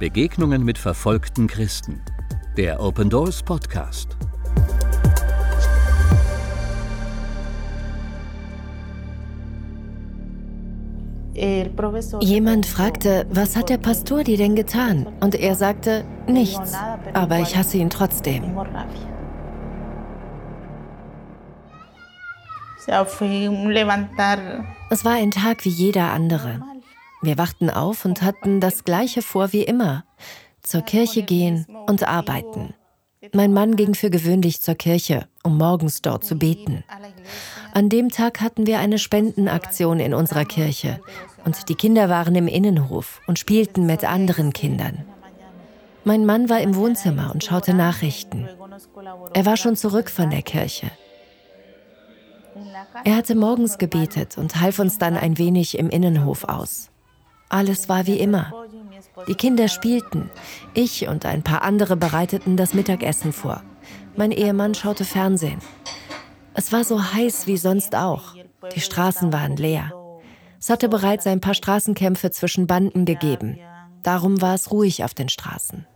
Begegnungen mit verfolgten Christen. Der Open Doors Podcast. Jemand fragte, was hat der Pastor dir denn getan? Und er sagte, nichts, aber ich hasse ihn trotzdem. Es war ein Tag wie jeder andere. Wir wachten auf und hatten das gleiche vor wie immer. Zur Kirche gehen und arbeiten. Mein Mann ging für gewöhnlich zur Kirche, um morgens dort zu beten. An dem Tag hatten wir eine Spendenaktion in unserer Kirche und die Kinder waren im Innenhof und spielten mit anderen Kindern. Mein Mann war im Wohnzimmer und schaute Nachrichten. Er war schon zurück von der Kirche. Er hatte morgens gebetet und half uns dann ein wenig im Innenhof aus. Alles war wie immer. Die Kinder spielten. Ich und ein paar andere bereiteten das Mittagessen vor. Mein Ehemann schaute Fernsehen. Es war so heiß wie sonst auch. Die Straßen waren leer. Es hatte bereits ein paar Straßenkämpfe zwischen Banden gegeben. Darum war es ruhig auf den Straßen.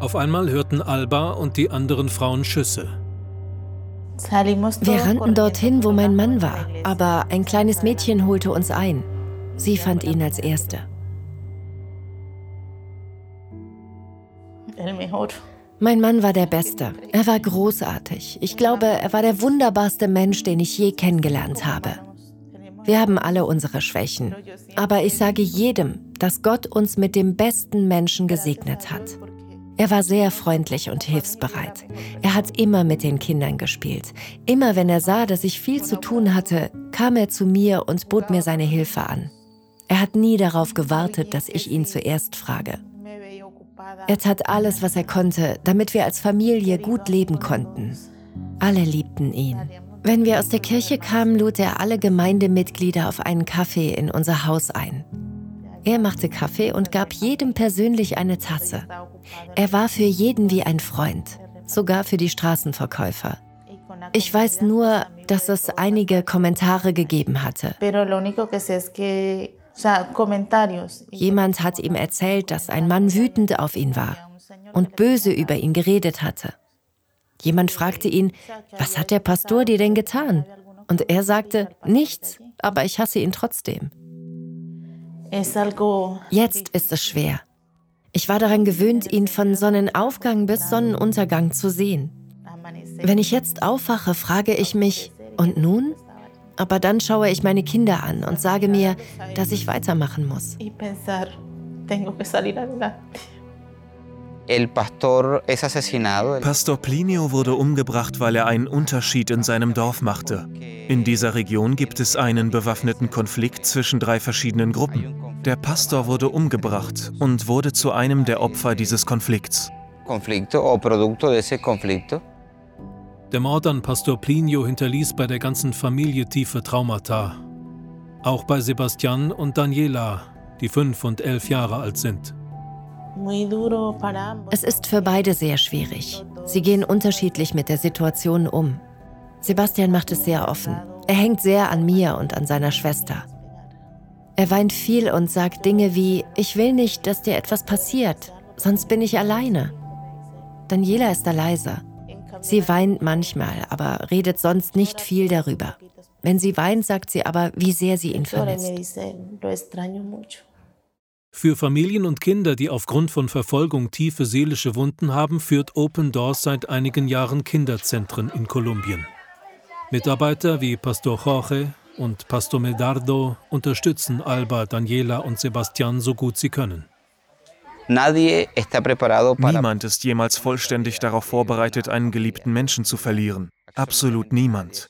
Auf einmal hörten Alba und die anderen Frauen Schüsse. Wir rannten dorthin, wo mein Mann war, aber ein kleines Mädchen holte uns ein. Sie fand ihn als Erste. Mein Mann war der Beste. Er war großartig. Ich glaube, er war der wunderbarste Mensch, den ich je kennengelernt habe. Wir haben alle unsere Schwächen. Aber ich sage jedem, dass Gott uns mit dem besten Menschen gesegnet hat. Er war sehr freundlich und hilfsbereit. Er hat immer mit den Kindern gespielt. Immer wenn er sah, dass ich viel zu tun hatte, kam er zu mir und bot mir seine Hilfe an. Er hat nie darauf gewartet, dass ich ihn zuerst frage. Er tat alles, was er konnte, damit wir als Familie gut leben konnten. Alle liebten ihn. Wenn wir aus der Kirche kamen, lud er alle Gemeindemitglieder auf einen Kaffee in unser Haus ein. Er machte Kaffee und gab jedem persönlich eine Tasse. Er war für jeden wie ein Freund, sogar für die Straßenverkäufer. Ich weiß nur, dass es einige Kommentare gegeben hatte. Jemand hat ihm erzählt, dass ein Mann wütend auf ihn war und böse über ihn geredet hatte. Jemand fragte ihn, was hat der Pastor dir denn getan? Und er sagte, nichts, aber ich hasse ihn trotzdem. Jetzt ist es schwer. Ich war daran gewöhnt, ihn von Sonnenaufgang bis Sonnenuntergang zu sehen. Wenn ich jetzt aufwache, frage ich mich, und nun? Aber dann schaue ich meine Kinder an und sage mir, dass ich weitermachen muss. Pastor Plinio wurde umgebracht, weil er einen Unterschied in seinem Dorf machte. In dieser Region gibt es einen bewaffneten Konflikt zwischen drei verschiedenen Gruppen. Der Pastor wurde umgebracht und wurde zu einem der Opfer dieses Konflikts. Der Mord an Pastor Plinio hinterließ bei der ganzen Familie tiefe Traumata. Auch bei Sebastian und Daniela, die fünf und elf Jahre alt sind. Es ist für beide sehr schwierig. Sie gehen unterschiedlich mit der Situation um. Sebastian macht es sehr offen. Er hängt sehr an mir und an seiner Schwester. Er weint viel und sagt Dinge wie, ich will nicht, dass dir etwas passiert, sonst bin ich alleine. Daniela ist da leiser. Sie weint manchmal, aber redet sonst nicht viel darüber. Wenn sie weint, sagt sie aber, wie sehr sie ihn vermisst. Für Familien und Kinder, die aufgrund von Verfolgung tiefe seelische Wunden haben, führt Open Doors seit einigen Jahren Kinderzentren in Kolumbien. Mitarbeiter wie Pastor Jorge und Pastor Medardo unterstützen Alba, Daniela und Sebastian so gut sie können. Niemand ist jemals vollständig darauf vorbereitet, einen geliebten Menschen zu verlieren. Absolut niemand.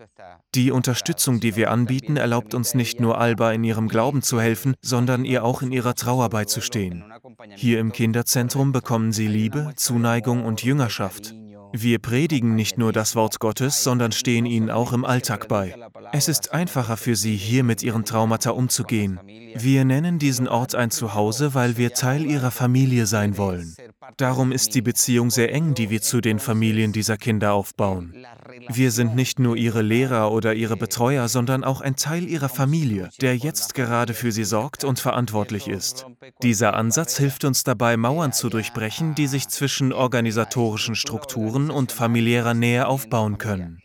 Die Unterstützung, die wir anbieten, erlaubt uns nicht nur Alba in ihrem Glauben zu helfen, sondern ihr auch in ihrer Trauer beizustehen. Hier im Kinderzentrum bekommen sie Liebe, Zuneigung und Jüngerschaft. Wir predigen nicht nur das Wort Gottes, sondern stehen ihnen auch im Alltag bei. Es ist einfacher für sie, hier mit ihren Traumata umzugehen. Wir nennen diesen Ort ein Zuhause, weil wir Teil ihrer Familie sein wollen. Darum ist die Beziehung sehr eng, die wir zu den Familien dieser Kinder aufbauen. Wir sind nicht nur ihre Lehrer oder ihre Betreuer, sondern auch ein Teil ihrer Familie, der jetzt gerade für sie sorgt und verantwortlich ist. Dieser Ansatz hilft uns dabei, Mauern zu durchbrechen, die sich zwischen organisatorischen Strukturen und familiärer Nähe aufbauen können.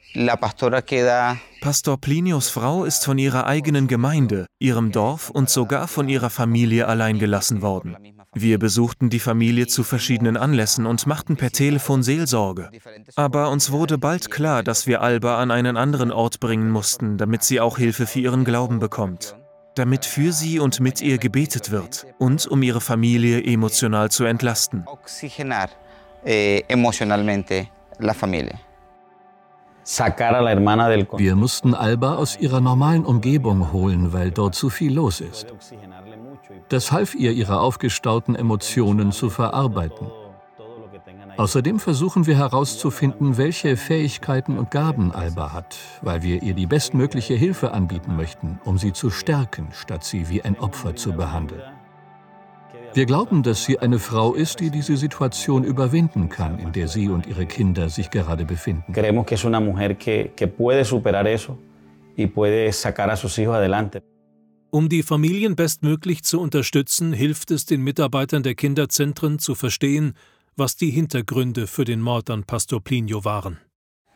Pastor Plinius Frau ist von ihrer eigenen Gemeinde, ihrem Dorf und sogar von ihrer Familie allein gelassen worden. Wir besuchten die Familie zu verschiedenen Anlässen und machten per Telefon Seelsorge. Aber uns wurde bald klar, dass wir Alba an einen anderen Ort bringen mussten, damit sie auch Hilfe für ihren Glauben bekommt. Damit für sie und mit ihr gebetet wird und um ihre Familie emotional zu entlasten. Eh, emocionalmente la familia. Wir mussten Alba aus ihrer normalen Umgebung holen, weil dort zu viel los ist. Das half ihr, ihre aufgestauten Emotionen zu verarbeiten. Außerdem versuchen wir herauszufinden, welche Fähigkeiten und Gaben Alba hat, weil wir ihr die bestmögliche Hilfe anbieten möchten, um sie zu stärken, statt sie wie ein Opfer zu behandeln. Wir glauben, dass sie eine Frau ist, die diese Situation überwinden kann, in der sie und ihre Kinder sich gerade befinden. Creemos que es una mujer que, que puede superar eso y puede sacar a sus hijos adelante. Um die Familien bestmöglich zu unterstützen, hilft es den Mitarbeitern der Kinderzentren zu verstehen, was die Hintergründe für den Mord an Pastor Plinio waren.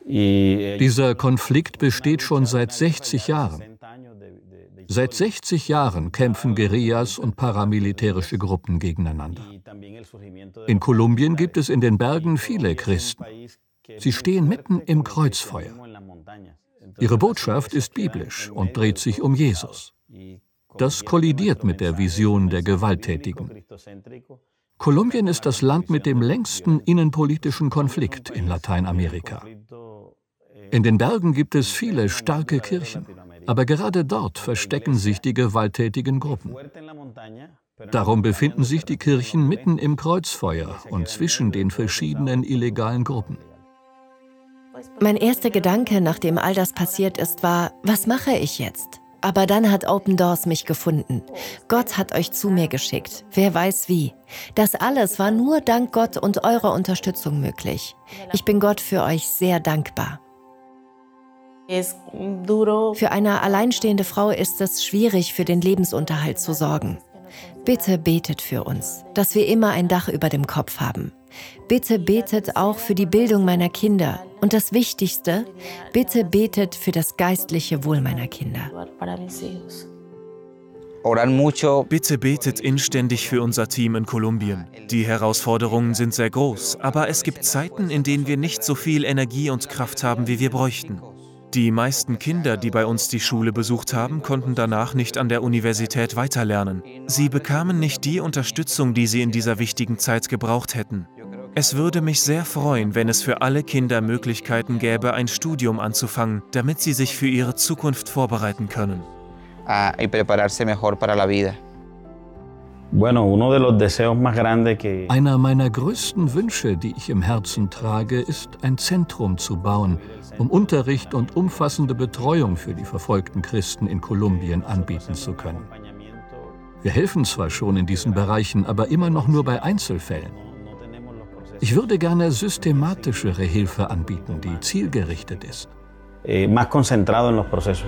Dieser Konflikt besteht schon seit 60 Jahren. Seit 60 Jahren kämpfen Guerillas und paramilitärische Gruppen gegeneinander. In Kolumbien gibt es in den Bergen viele Christen. Sie stehen mitten im Kreuzfeuer. Ihre Botschaft ist biblisch und dreht sich um Jesus. Das kollidiert mit der Vision der Gewalttätigen. Kolumbien ist das Land mit dem längsten innenpolitischen Konflikt in Lateinamerika. In den Bergen gibt es viele starke Kirchen. Aber gerade dort verstecken sich die gewalttätigen Gruppen. Darum befinden sich die Kirchen mitten im Kreuzfeuer und zwischen den verschiedenen illegalen Gruppen. Mein erster Gedanke, nachdem all das passiert ist, war, was mache ich jetzt? Aber dann hat Open Doors mich gefunden. Gott hat euch zu mir geschickt. Wer weiß wie. Das alles war nur dank Gott und eurer Unterstützung möglich. Ich bin Gott für euch sehr dankbar. Für eine alleinstehende Frau ist es schwierig, für den Lebensunterhalt zu sorgen. Bitte betet für uns, dass wir immer ein Dach über dem Kopf haben. Bitte betet auch für die Bildung meiner Kinder. Und das Wichtigste, bitte betet für das geistliche Wohl meiner Kinder. Bitte betet inständig für unser Team in Kolumbien. Die Herausforderungen sind sehr groß, aber es gibt Zeiten, in denen wir nicht so viel Energie und Kraft haben, wie wir bräuchten. Die meisten Kinder, die bei uns die Schule besucht haben, konnten danach nicht an der Universität weiterlernen. Sie bekamen nicht die Unterstützung, die sie in dieser wichtigen Zeit gebraucht hätten. Es würde mich sehr freuen, wenn es für alle Kinder Möglichkeiten gäbe, ein Studium anzufangen, damit sie sich für ihre Zukunft vorbereiten können. Ah, y prepararse mejor para la vida. Einer meiner größten Wünsche, die ich im Herzen trage, ist, ein Zentrum zu bauen, um Unterricht und umfassende Betreuung für die verfolgten Christen in Kolumbien anbieten zu können. Wir helfen zwar schon in diesen Bereichen, aber immer noch nur bei Einzelfällen. Ich würde gerne systematischere Hilfe anbieten, die zielgerichtet ist. Eh, más concentrado en los procesos.